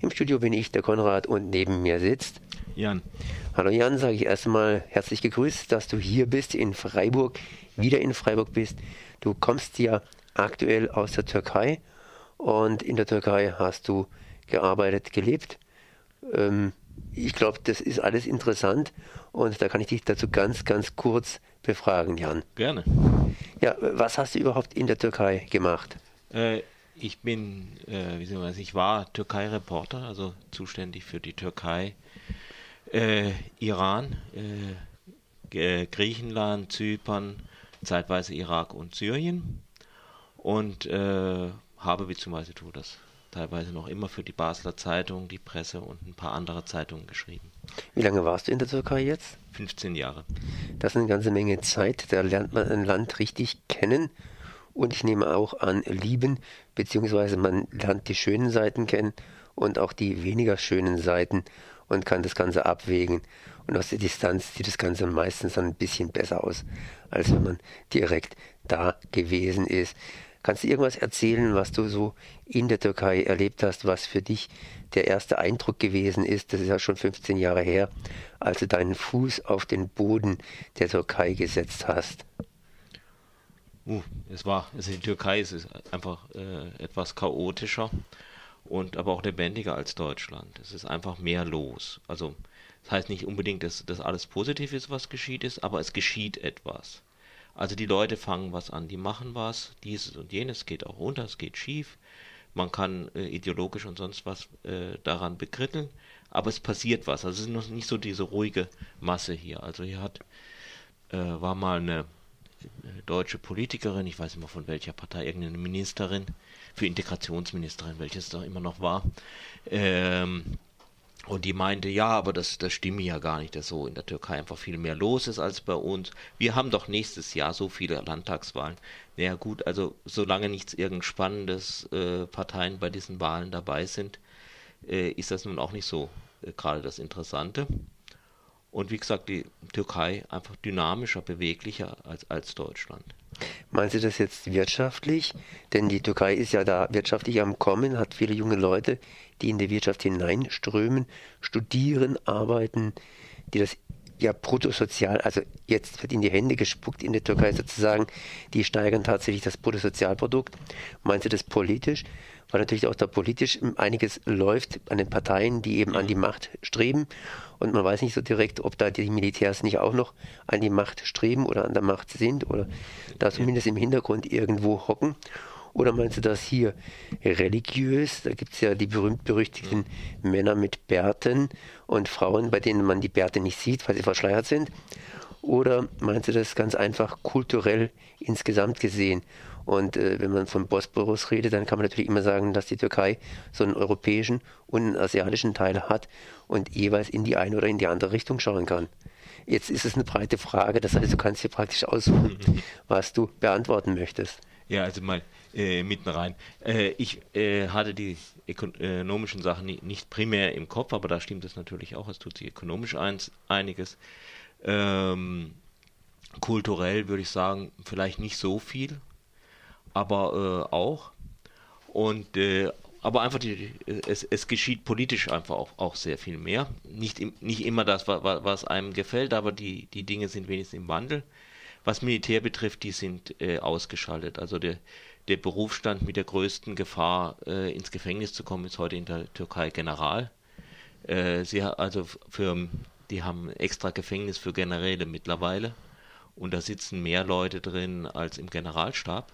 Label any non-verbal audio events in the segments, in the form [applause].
Im Studio bin ich, der Konrad, und neben mir sitzt Jan. Hallo Jan, sage ich erstmal herzlich gegrüßt, dass du hier bist in Freiburg, wieder in Freiburg bist. Du kommst ja aktuell aus der Türkei und in der Türkei hast du gearbeitet, gelebt. Ähm, ich glaube, das ist alles interessant und da kann ich dich dazu ganz, ganz kurz befragen, Jan. Gerne. Ja, was hast du überhaupt in der Türkei gemacht? Äh, ich bin, äh, wie soll man ich war Türkei-Reporter, also zuständig für die Türkei, äh, Iran, äh, Griechenland, Zypern, zeitweise Irak und Syrien und äh, habe beziehungsweise tue das teilweise noch immer für die Basler Zeitung, die Presse und ein paar andere Zeitungen geschrieben. Wie lange warst du in der Türkei jetzt? 15 Jahre. Das ist eine ganze Menge Zeit. Da lernt man ein Land richtig kennen und ich nehme auch an lieben, beziehungsweise man lernt die schönen Seiten kennen und auch die weniger schönen Seiten und kann das Ganze abwägen. Und aus der Distanz sieht das Ganze meistens dann ein bisschen besser aus, als wenn man direkt da gewesen ist. Kannst du irgendwas erzählen, was du so in der Türkei erlebt hast, was für dich der erste Eindruck gewesen ist? Das ist ja schon 15 Jahre her, als du deinen Fuß auf den Boden der Türkei gesetzt hast. Uh, es war, also die Türkei ist einfach äh, etwas chaotischer und aber auch lebendiger als Deutschland. Es ist einfach mehr los. Also das heißt nicht unbedingt, dass das alles positiv ist, was geschieht ist, aber es geschieht etwas. Also die Leute fangen was an, die machen was, dieses und jenes geht auch runter, es geht schief. Man kann äh, ideologisch und sonst was äh, daran bekritteln, aber es passiert was. Also es ist noch nicht so diese ruhige Masse hier. Also hier hat äh, war mal eine deutsche Politikerin, ich weiß immer von welcher Partei, irgendeine Ministerin, für Integrationsministerin, welches da immer noch war, ähm, und die meinte, ja, aber das, das stimme ja gar nicht, dass so in der Türkei einfach viel mehr los ist als bei uns. Wir haben doch nächstes Jahr so viele Landtagswahlen. Naja gut, also solange nichts irgend spannendes äh, Parteien bei diesen Wahlen dabei sind, äh, ist das nun auch nicht so äh, gerade das Interessante. Und wie gesagt, die Türkei einfach dynamischer, beweglicher als, als Deutschland. Meinen Sie das jetzt wirtschaftlich? Denn die Türkei ist ja da wirtschaftlich am Kommen, hat viele junge Leute, die in die Wirtschaft hineinströmen, studieren, arbeiten, die das ja bruttosozial, also jetzt wird in die Hände gespuckt in der Türkei sozusagen, die steigern tatsächlich das Bruttosozialprodukt. Meinen Sie das politisch? Weil natürlich auch da politisch einiges läuft an den Parteien, die eben an die Macht streben. Und man weiß nicht so direkt, ob da die Militärs nicht auch noch an die Macht streben oder an der Macht sind oder da zumindest im Hintergrund irgendwo hocken. Oder meinst du das hier religiös? Da gibt es ja die berühmt-berüchtigten Männer mit Bärten und Frauen, bei denen man die Bärte nicht sieht, weil sie verschleiert sind. Oder meinst du das ganz einfach kulturell insgesamt gesehen? Und äh, wenn man von Bosporus redet, dann kann man natürlich immer sagen, dass die Türkei so einen europäischen und einen asiatischen Teil hat und jeweils in die eine oder in die andere Richtung schauen kann. Jetzt ist es eine breite Frage, das heißt, du kannst dir praktisch aussuchen, [laughs] was du beantworten möchtest. Ja, also mal äh, mitten rein. Äh, ich äh, hatte die ökonomischen Sachen nicht primär im Kopf, aber da stimmt es natürlich auch, es tut sich ökonomisch eins, einiges. Ähm, kulturell würde ich sagen, vielleicht nicht so viel, aber äh, auch. Und äh, aber einfach die, es, es geschieht politisch einfach auch, auch sehr viel mehr. Nicht, nicht immer das, was, was einem gefällt, aber die, die Dinge sind wenigstens im Wandel. Was Militär betrifft, die sind äh, ausgeschaltet. Also der, der Berufsstand mit der größten Gefahr, äh, ins Gefängnis zu kommen, ist heute in der Türkei General. Äh, sie also für, die haben extra Gefängnis für Generäle mittlerweile und da sitzen mehr Leute drin als im Generalstab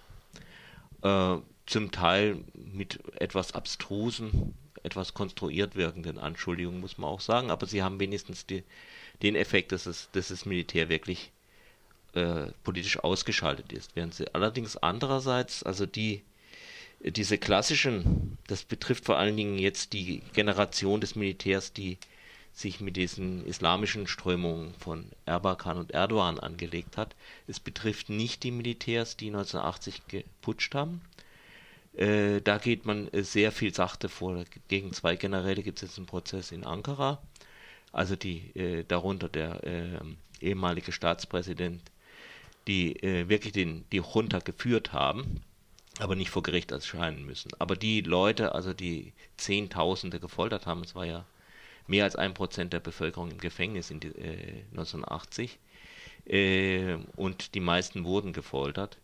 äh, zum Teil mit etwas abstrusen, etwas konstruiert wirkenden Anschuldigungen, muss man auch sagen, aber sie haben wenigstens die, den Effekt, dass, es, dass das Militär wirklich äh, politisch ausgeschaltet ist. Während sie allerdings andererseits, also die, diese klassischen, das betrifft vor allen Dingen jetzt die Generation des Militärs, die sich mit diesen islamischen Strömungen von Erbakan und Erdogan angelegt hat. Es betrifft nicht die Militärs, die 1980 geputscht haben. Äh, da geht man sehr viel sachte vor. Gegen zwei Generäle gibt es jetzt einen Prozess in Ankara. Also die äh, darunter der äh, ehemalige Staatspräsident, die äh, wirklich den, die Junta geführt haben. aber nicht vor Gericht erscheinen müssen. Aber die Leute, also die Zehntausende gefoltert haben, es war ja mehr als ein Prozent der Bevölkerung im Gefängnis in die, äh, 1980 äh, und die meisten wurden gefoltert,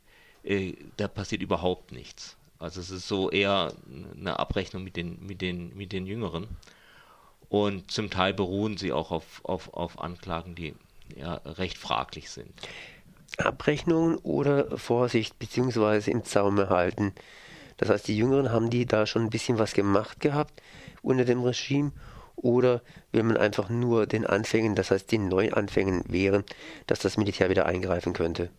äh, da passiert überhaupt nichts. Also es ist so eher eine Abrechnung mit den, mit den, mit den Jüngeren. Und zum Teil beruhen sie auch auf, auf, auf Anklagen, die ja recht fraglich sind. Abrechnungen oder Vorsicht beziehungsweise im Zaum halten. Das heißt, die Jüngeren haben die da schon ein bisschen was gemacht gehabt unter dem Regime oder will man einfach nur den Anfängen, das heißt den Neuanfängen wehren, dass das Militär wieder eingreifen könnte?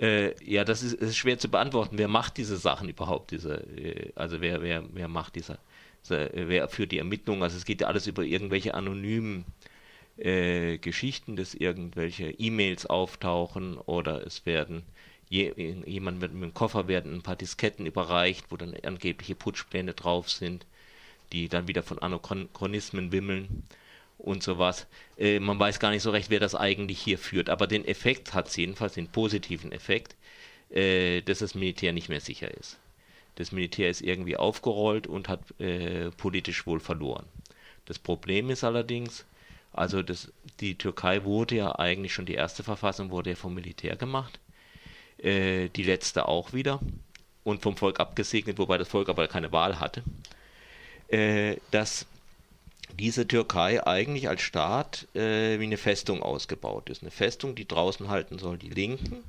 Äh, ja, das ist, ist, schwer zu beantworten. Wer macht diese Sachen überhaupt? Diese, äh, also wer, wer, wer macht diese, diese, wer führt die Ermittlungen? Also es geht ja alles über irgendwelche anonymen äh, Geschichten, dass irgendwelche E-Mails auftauchen oder es werden je, jemand mit, mit dem Koffer werden ein paar Disketten überreicht, wo dann angebliche Putschpläne drauf sind, die dann wieder von Anachronismen wimmeln und sowas. Äh, man weiß gar nicht so recht, wer das eigentlich hier führt, aber den Effekt hat es jedenfalls, den positiven Effekt, äh, dass das Militär nicht mehr sicher ist. Das Militär ist irgendwie aufgerollt und hat äh, politisch wohl verloren. Das Problem ist allerdings, also das, die Türkei wurde ja eigentlich schon, die erste Verfassung wurde ja vom Militär gemacht, äh, die letzte auch wieder und vom Volk abgesegnet, wobei das Volk aber keine Wahl hatte, äh, dass diese Türkei eigentlich als Staat äh, wie eine Festung ausgebaut ist. Eine Festung, die draußen halten soll die Linken,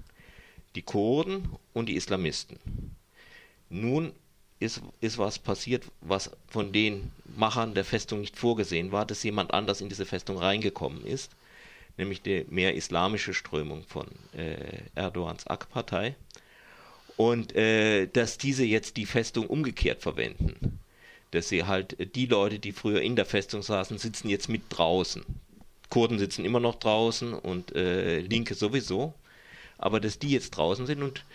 die Kurden und die Islamisten. Nun ist, ist was passiert, was von den Machern der Festung nicht vorgesehen war, dass jemand anders in diese Festung reingekommen ist, nämlich die mehr islamische Strömung von äh, Erdogans AK-Partei, und äh, dass diese jetzt die Festung umgekehrt verwenden. Dass sie halt die Leute, die früher in der Festung saßen, sitzen jetzt mit draußen. Kurden sitzen immer noch draußen und äh, Linke sowieso aber dass die jetzt draußen sind und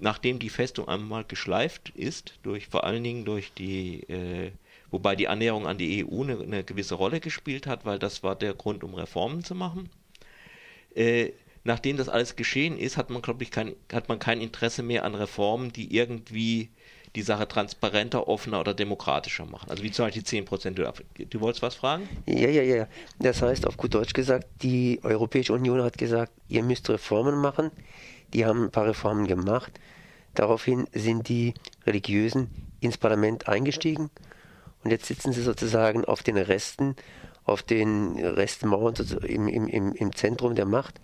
nachdem die Festung einmal geschleift ist, durch vor allen Dingen durch die, äh, wobei die Annäherung an die EU eine, eine, gewisse Rolle gespielt hat, weil das war der Grund, um Reformen zu machen. Äh, nachdem das alles geschehen ist, hat man, glaube ich, kein, hat man kein Interesse mehr an Reformen, die irgendwie die Sache transparenter, offener oder demokratischer machen. Also wie zum Beispiel 10 Prozent. Du, du wolltest was fragen? Ja, ja, ja. Das heißt, auf gut Deutsch gesagt, die Europäische Union hat gesagt, ihr müsst Reformen machen. Die haben ein paar Reformen gemacht. Daraufhin sind die Religiösen ins Parlament eingestiegen und jetzt sitzen sie sozusagen auf den Resten, auf den Restmauern im, im, im Zentrum der Macht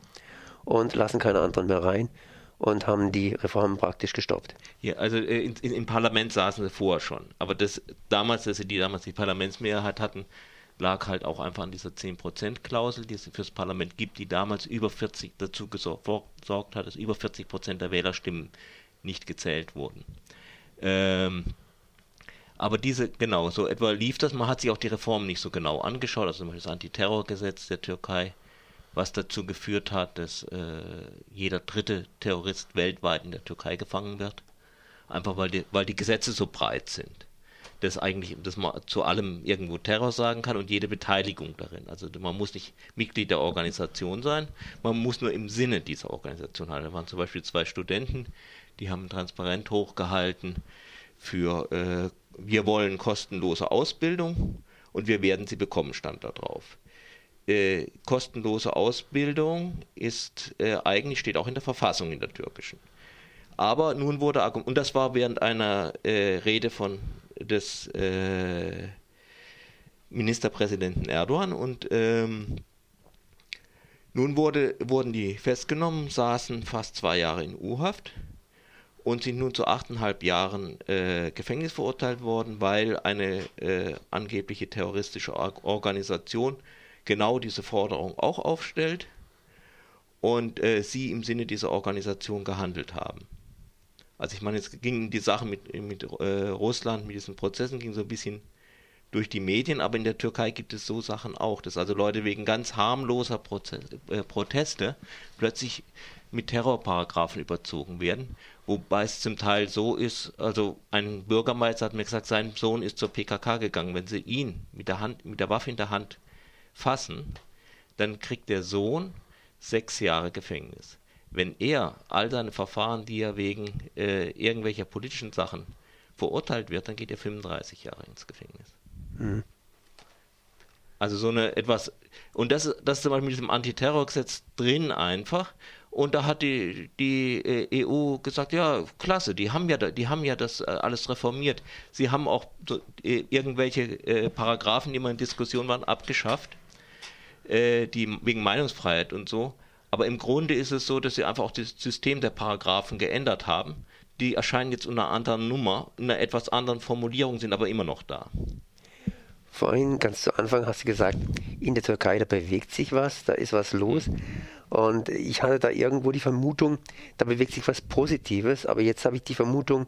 und lassen keine anderen mehr rein und haben die Reformen praktisch gestoppt. Ja, also äh, in, in, im Parlament saßen sie vorher schon. Aber das damals, dass sie die damals die Parlamentsmehrheit hatten, lag halt auch einfach an dieser 10%-Klausel, die es fürs Parlament gibt, die damals über 40 dazu gesorgt hat, dass über 40% der Wählerstimmen nicht gezählt wurden. Ähm, aber diese, genau, so etwa lief das. Man hat sich auch die Reformen nicht so genau angeschaut, also zum Beispiel das Antiterrorgesetz der Türkei was dazu geführt hat, dass äh, jeder dritte Terrorist weltweit in der Türkei gefangen wird. Einfach weil die, weil die Gesetze so breit sind. Dass eigentlich, dass man zu allem irgendwo Terror sagen kann und jede Beteiligung darin. Also man muss nicht Mitglied der Organisation sein, man muss nur im Sinne dieser Organisation handeln. Da waren zum Beispiel zwei Studenten, die haben transparent hochgehalten für äh, wir wollen kostenlose Ausbildung und wir werden sie bekommen, stand da drauf äh, kostenlose Ausbildung ist äh, eigentlich steht auch in der Verfassung in der türkischen. Aber nun wurde und das war während einer äh, Rede von des äh, Ministerpräsidenten Erdogan und ähm, nun wurde, wurden die festgenommen, saßen fast zwei Jahre in U-Haft und sind nun zu achteinhalb Jahren äh, Gefängnis verurteilt worden, weil eine äh, angebliche terroristische Organisation genau diese Forderung auch aufstellt und äh, sie im Sinne dieser Organisation gehandelt haben. Also ich meine, jetzt ging die Sache mit, mit äh, Russland, mit diesen Prozessen, ging so ein bisschen durch die Medien, aber in der Türkei gibt es so Sachen auch, dass also Leute wegen ganz harmloser Proze äh, Proteste plötzlich mit Terrorparagraphen überzogen werden, wobei es zum Teil so ist, also ein Bürgermeister hat mir gesagt, sein Sohn ist zur PKK gegangen, wenn sie ihn mit der Hand, mit der Waffe in der Hand fassen, dann kriegt der Sohn sechs Jahre Gefängnis. wenn er all seine Verfahren, die er wegen äh, irgendwelcher politischen Sachen verurteilt wird, dann geht er 35 Jahre ins Gefängnis. Mhm. Also so eine etwas, und das, das ist zum Beispiel mit diesem Antiterrorgesetz drin einfach. Und da hat die, die äh, EU gesagt, ja, klasse, die haben ja, die haben ja das äh, alles reformiert. Sie haben auch äh, irgendwelche Paragraphen, die mal in Diskussion waren, abgeschafft, äh, die wegen Meinungsfreiheit und so. Aber im Grunde ist es so, dass sie einfach auch das System der Paragraphen geändert haben. Die erscheinen jetzt unter einer anderen Nummer, in einer etwas anderen Formulierung, sind aber immer noch da. Vorhin, ganz zu Anfang, hast du gesagt, in der Türkei, da bewegt sich was, da ist was los. Und ich hatte da irgendwo die Vermutung, da bewegt sich was Positives, aber jetzt habe ich die Vermutung,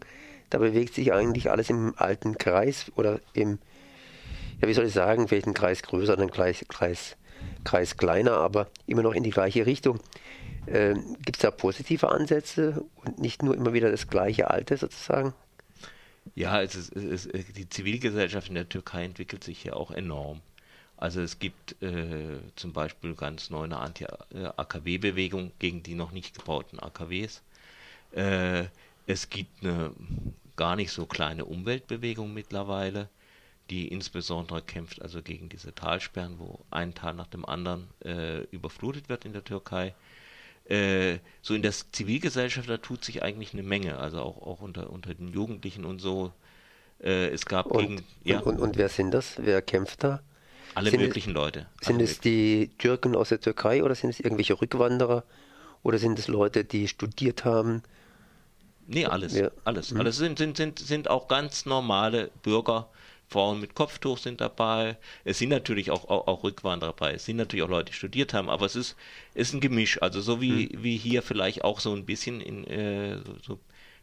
da bewegt sich eigentlich alles im alten Kreis oder im, ja, wie soll ich sagen, vielleicht ein Kreis größer, ein Kreis, Kreis, Kreis kleiner, aber immer noch in die gleiche Richtung. Ähm, Gibt es da positive Ansätze und nicht nur immer wieder das gleiche Alte sozusagen? Ja, es ist, es ist, die Zivilgesellschaft in der Türkei entwickelt sich ja auch enorm. Also es gibt äh, zum Beispiel ganz neu eine Anti-AKW-Bewegung gegen die noch nicht gebauten AKWs. Äh, es gibt eine gar nicht so kleine Umweltbewegung mittlerweile, die insbesondere kämpft also gegen diese Talsperren, wo ein Tal nach dem anderen äh, überflutet wird in der Türkei. Äh, so in der Zivilgesellschaft, da tut sich eigentlich eine Menge, also auch, auch unter, unter den Jugendlichen und so. Äh, es gab und, gegen, ja. Und, und, und, wer sind das? Wer kämpft da? Alle sind möglichen es, Leute. Sind es die Türken aus der Türkei oder sind es irgendwelche Rückwanderer? Oder sind es Leute, die studiert haben? Nee, alles. Ja. Alles. Mhm. Alles sind, sind, sind, sind auch ganz normale Bürger, Frauen mit Kopftuch sind dabei. Es sind natürlich auch, auch, auch, Rückwanderer dabei. Es sind natürlich auch Leute, die studiert haben, aber es ist, ist ein Gemisch. Also so wie, mhm. wie hier vielleicht auch so ein bisschen in äh, so,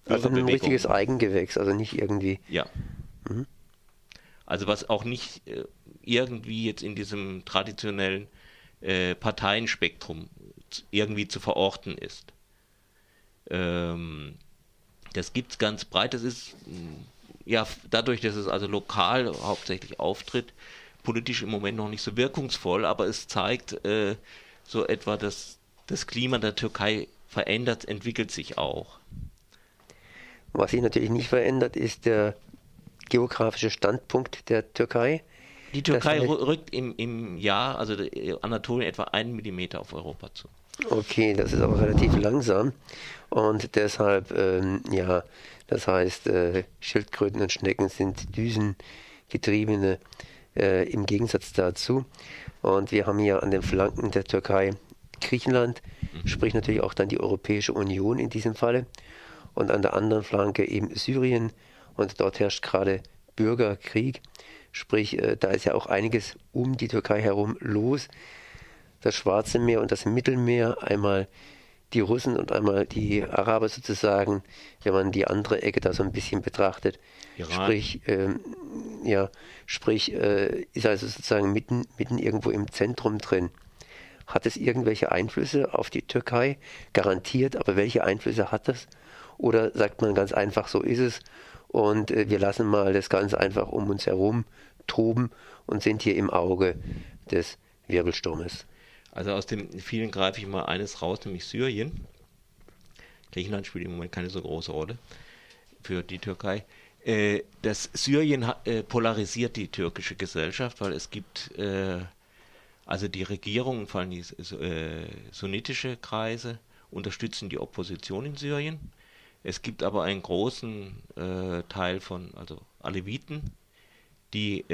so Also ein richtiges Eigengewächs, also nicht irgendwie. Ja. Mhm. Also was auch nicht äh, irgendwie jetzt in diesem traditionellen äh, Parteienspektrum irgendwie zu verorten ist. Ähm, das gibt es ganz breit. Das ist ja, dadurch, dass es also lokal hauptsächlich auftritt, politisch im Moment noch nicht so wirkungsvoll, aber es zeigt äh, so etwa, dass das Klima der Türkei verändert, entwickelt sich auch. Was sich natürlich nicht verändert, ist der geografische Standpunkt der Türkei. Die Türkei rückt im, im Jahr, also Anatolien, etwa einen Millimeter auf Europa zu. Okay, das ist aber relativ langsam und deshalb, ähm, ja, das heißt, äh, Schildkröten und Schnecken sind Düsengetriebene äh, im Gegensatz dazu. Und wir haben hier an den Flanken der Türkei Griechenland, mhm. sprich natürlich auch dann die Europäische Union in diesem Falle. Und an der anderen Flanke eben Syrien und dort herrscht gerade Bürgerkrieg. Sprich, äh, da ist ja auch einiges um die Türkei herum los. Das Schwarze Meer und das Mittelmeer, einmal die Russen und einmal die Araber sozusagen, wenn man die andere Ecke da so ein bisschen betrachtet. Iran. Sprich, ähm, ja, sprich, äh, ist also sozusagen mitten, mitten irgendwo im Zentrum drin. Hat es irgendwelche Einflüsse auf die Türkei? Garantiert, aber welche Einflüsse hat das? Oder sagt man ganz einfach, so ist es und äh, wir lassen mal das Ganze einfach um uns herum toben und sind hier im Auge des Wirbelsturmes? Also aus dem vielen greife ich mal eines raus, nämlich Syrien. Griechenland spielt im Moment keine so große Rolle für die Türkei. Äh, das Syrien äh, polarisiert die türkische Gesellschaft, weil es gibt äh, also die Regierung, vor allem die sunnitische Kreise, unterstützen die Opposition in Syrien. Es gibt aber einen großen Teil von also Aleviten, die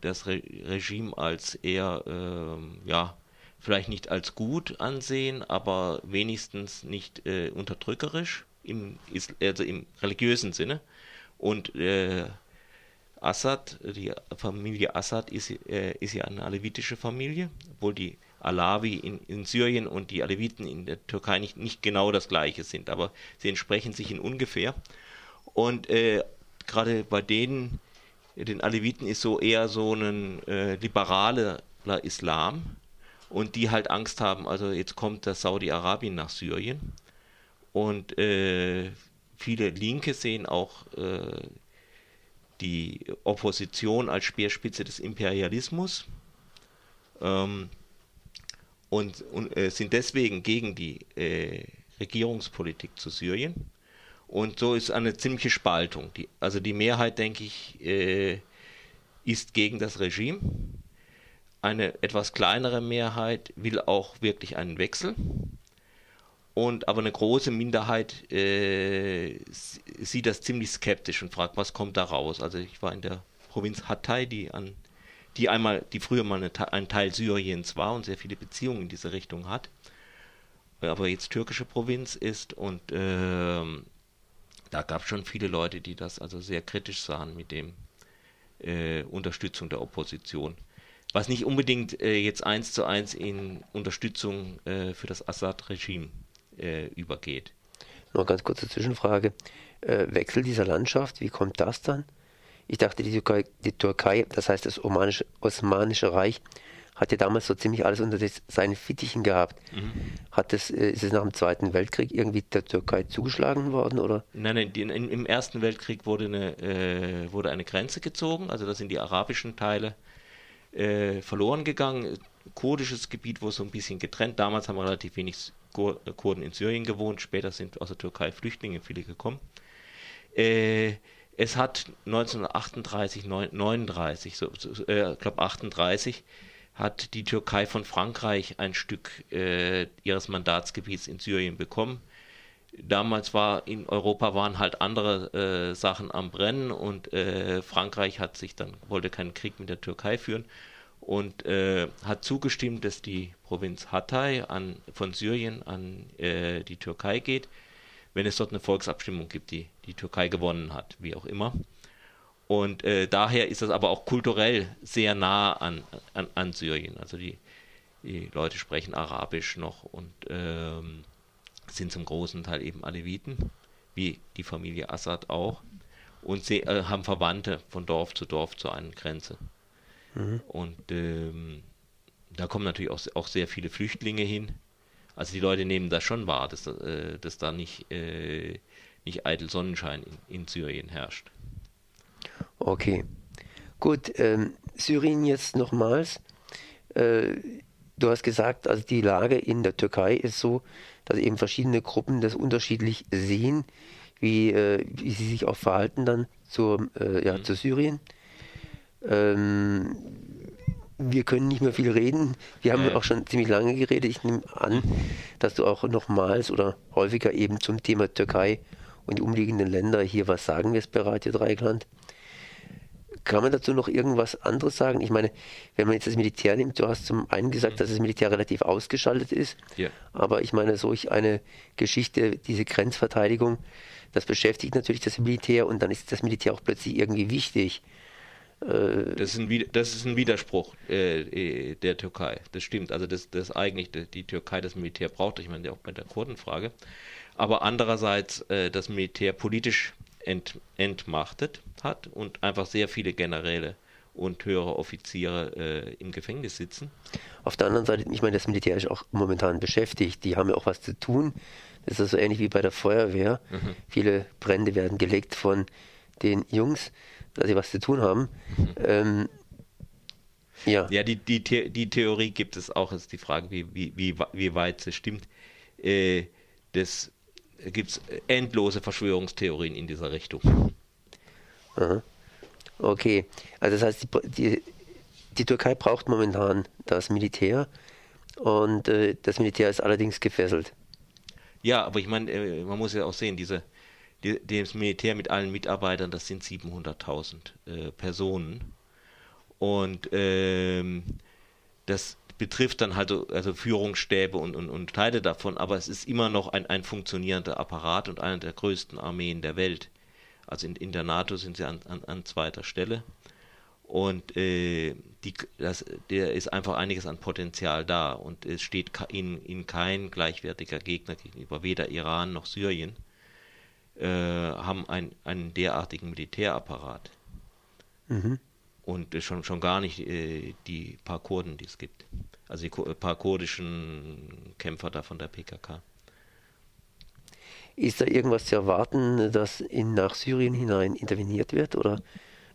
das Re Regime als eher ähm, ja vielleicht nicht als gut ansehen, aber wenigstens nicht äh, unterdrückerisch, im, also im religiösen Sinne. Und äh, Assad, die Familie Assad ist, äh, ist ja eine alevitische Familie, obwohl die Alawi in, in, Syrien und die Aleviten in der Türkei nicht, nicht genau das gleiche sind, aber sie entsprechen sich in ungefähr. Und äh, gerade bei denen, den Aleviten ist so eher so ein äh, liberaler Islam, und die halt Angst haben, also jetzt kommt das Saudi-Arabien nach Syrien und äh, viele Linke sehen auch äh, die Opposition als Speerspitze des Imperialismus ähm, und, und äh, sind deswegen gegen die äh, Regierungspolitik zu Syrien. Und so ist eine ziemliche Spaltung. Die, also die Mehrheit, denke ich, äh, ist gegen das Regime. Eine etwas kleinere Mehrheit will auch wirklich einen Wechsel. Und aber eine große Minderheit äh, sieht das ziemlich skeptisch und fragt, was kommt da raus. Also ich war in der Provinz Hatay, die an die einmal, die früher mal eine, ein Teil Syriens war und sehr viele Beziehungen in diese Richtung hat, aber jetzt türkische Provinz ist und ähm, da gab es schon viele Leute, die das also sehr kritisch sahen mit dem äh, Unterstützung der Opposition. Was nicht unbedingt äh, jetzt eins zu eins in Unterstützung äh, für das Assad-Regime äh, übergeht. Noch ganz kurze Zwischenfrage. Äh, Wechsel dieser Landschaft, wie kommt das dann? Ich dachte, die Türkei, die Türkei das heißt das Osmanische, Osmanische Reich, hat ja damals so ziemlich alles unter seinen Fittichen gehabt. Mhm. Hat das, äh, ist es nach dem Zweiten Weltkrieg irgendwie der Türkei zugeschlagen worden? Oder? Nein, nein, die, in, im Ersten Weltkrieg wurde eine, äh, wurde eine Grenze gezogen, also da sind die arabischen Teile äh, verloren gegangen. Kurdisches Gebiet wurde so ein bisschen getrennt. Damals haben relativ wenig Kurden in Syrien gewohnt, später sind aus der Türkei Flüchtlinge viele gekommen. Äh, es hat 1938, 39, so, so, äh, ich glaube 38, hat die Türkei von Frankreich ein Stück äh, ihres Mandatsgebiets in Syrien bekommen. Damals war in Europa waren halt andere äh, Sachen am Brennen und äh, Frankreich hat sich dann wollte keinen Krieg mit der Türkei führen und äh, hat zugestimmt, dass die Provinz Hatay an, von Syrien an äh, die Türkei geht, wenn es dort eine Volksabstimmung gibt, die die Türkei gewonnen hat, wie auch immer. Und äh, daher ist das aber auch kulturell sehr nah an, an, an Syrien. Also die, die Leute sprechen Arabisch noch und ähm, sind zum großen Teil eben Aleviten, wie die Familie Assad auch. Und sie äh, haben Verwandte von Dorf zu Dorf zu einer Grenze. Mhm. Und ähm, da kommen natürlich auch, auch sehr viele Flüchtlinge hin. Also die Leute nehmen das schon wahr, dass, äh, dass da nicht, äh, nicht eitel Sonnenschein in, in Syrien herrscht. Okay. Gut, ähm, Syrien jetzt nochmals. Äh, du hast gesagt, also die Lage in der Türkei ist so, dass eben verschiedene Gruppen das unterschiedlich sehen, wie, äh, wie sie sich auch verhalten dann zur, äh, ja, mhm. zu Syrien. Ähm, wir können nicht mehr viel reden. Wir haben ja. auch schon ziemlich lange geredet. Ich nehme an, dass du auch nochmals oder häufiger eben zum Thema Türkei und die umliegenden Länder hier was sagen wirst bei Radio Dreikland. Kann man dazu noch irgendwas anderes sagen? Ich meine, wenn man jetzt das Militär nimmt, du hast zum einen gesagt, mhm. dass das Militär relativ ausgeschaltet ist, ja. aber ich meine, solch eine Geschichte, diese Grenzverteidigung, das beschäftigt natürlich das Militär und dann ist das Militär auch plötzlich irgendwie wichtig. Äh, das ist ein, das ist ein Widerspruch äh, äh, der Türkei. Das stimmt. Also, dass das eigentlich die, die, Türkei das Militär braucht. Ich meine, auch bei der Kurdenfrage. Aber andererseits äh, das Militär politisch ent, entmachtet hat und einfach sehr viele Generäle und höhere Offiziere äh, im Gefängnis sitzen. Auf der anderen Seite, ich meine, das Militär ist auch momentan beschäftigt. Die haben ja auch was zu tun. Das ist so ähnlich wie bei der Feuerwehr. Mhm. Viele Brände werden gelegt von den Jungs, dass sie was zu tun haben. Mhm. Ähm, ja, ja die, die, The die Theorie gibt es auch. Es ist die Frage, wie, wie, wie, wie weit sie stimmt. Äh, das gibt es endlose Verschwörungstheorien in dieser Richtung. Aha. Okay, also das heißt, die, die, die, Türkei braucht momentan das Militär und äh, das Militär ist allerdings gefesselt. Ja, aber ich meine, äh, man muss ja auch sehen, diese, die, das Militär mit allen Mitarbeitern, das sind 700.000 äh, Personen. Und ähm, das betrifft dann halt also Führungsstäbe und, und, und Teile davon, aber es ist immer noch ein, ein funktionierender Apparat und eine der größten Armeen der Welt. Also in, in der NATO sind sie an, an, an zweiter Stelle. Und äh, die, das, der ist einfach einiges an Potenzial da und es steht ihnen in kein gleichwertiger Gegner gegenüber, weder Iran noch Syrien äh, haben ein, einen derartigen Militärapparat. Mhm und schon, schon gar nicht äh, die paar Kurden, die es gibt. Also die paar kurdischen Kämpfer da von der PKK. Ist da irgendwas zu erwarten, dass in, nach Syrien hinein interveniert wird oder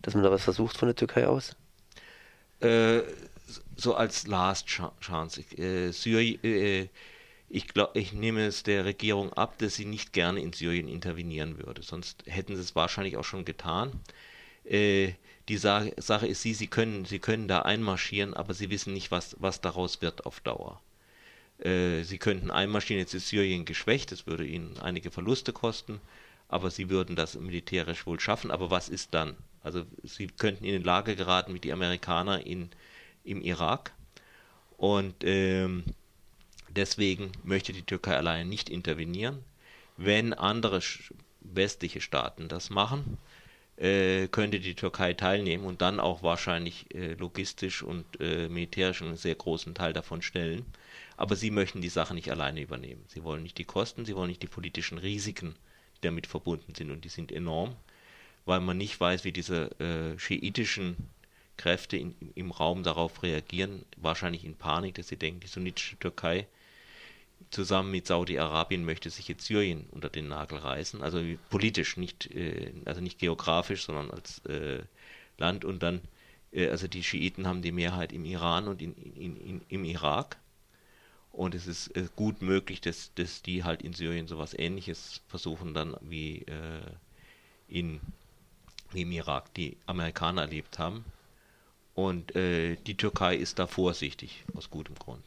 dass man da was versucht von der Türkei aus? Äh, so als Last Chance. Äh, Syrien, äh, ich, glaub, ich nehme es der Regierung ab, dass sie nicht gerne in Syrien intervenieren würde. Sonst hätten sie es wahrscheinlich auch schon getan. Äh, die Sache, ist sie, sie können, sie können da einmarschieren, aber sie wissen nicht, was, was daraus wird auf Dauer. Äh, sie könnten einmarschieren, jetzt ist Syrien geschwächt, das würde ihnen einige Verluste kosten, aber sie würden das militärisch wohl schaffen. Aber was ist dann? Also sie könnten in die Lage geraten wie die Amerikaner in, im Irak. Und ähm, Deswegen möchte die Türkei alleine nicht intervenieren. Wenn andere westliche Staaten das machen, äh, könnte die Türkei teilnehmen und dann auch wahrscheinlich äh, logistisch und äh, militärisch einen sehr großen Teil davon stellen. Aber sie möchten die Sache nicht alleine übernehmen. Sie wollen nicht die Kosten, sie wollen nicht die politischen Risiken, die damit verbunden sind und die sind enorm, weil man nicht weiß, wie diese äh, schiitischen Kräfte in, im Raum darauf reagieren, wahrscheinlich in Panik, dass sie denken, die sunnitische Türkei zusammen mit Saudi-Arabien möchte sich jetzt Syrien unter den Nagel reißen, also politisch, nicht, äh, also nicht geografisch, sondern als äh, Land. Und dann, äh, also die Schiiten haben die Mehrheit im Iran und in, in, in, im Irak. Und es ist gut möglich, dass, dass die halt in Syrien sowas ähnliches versuchen dann wie in wie im Irak die Amerikaner erlebt haben. Und äh, die Türkei ist da vorsichtig aus gutem Grund.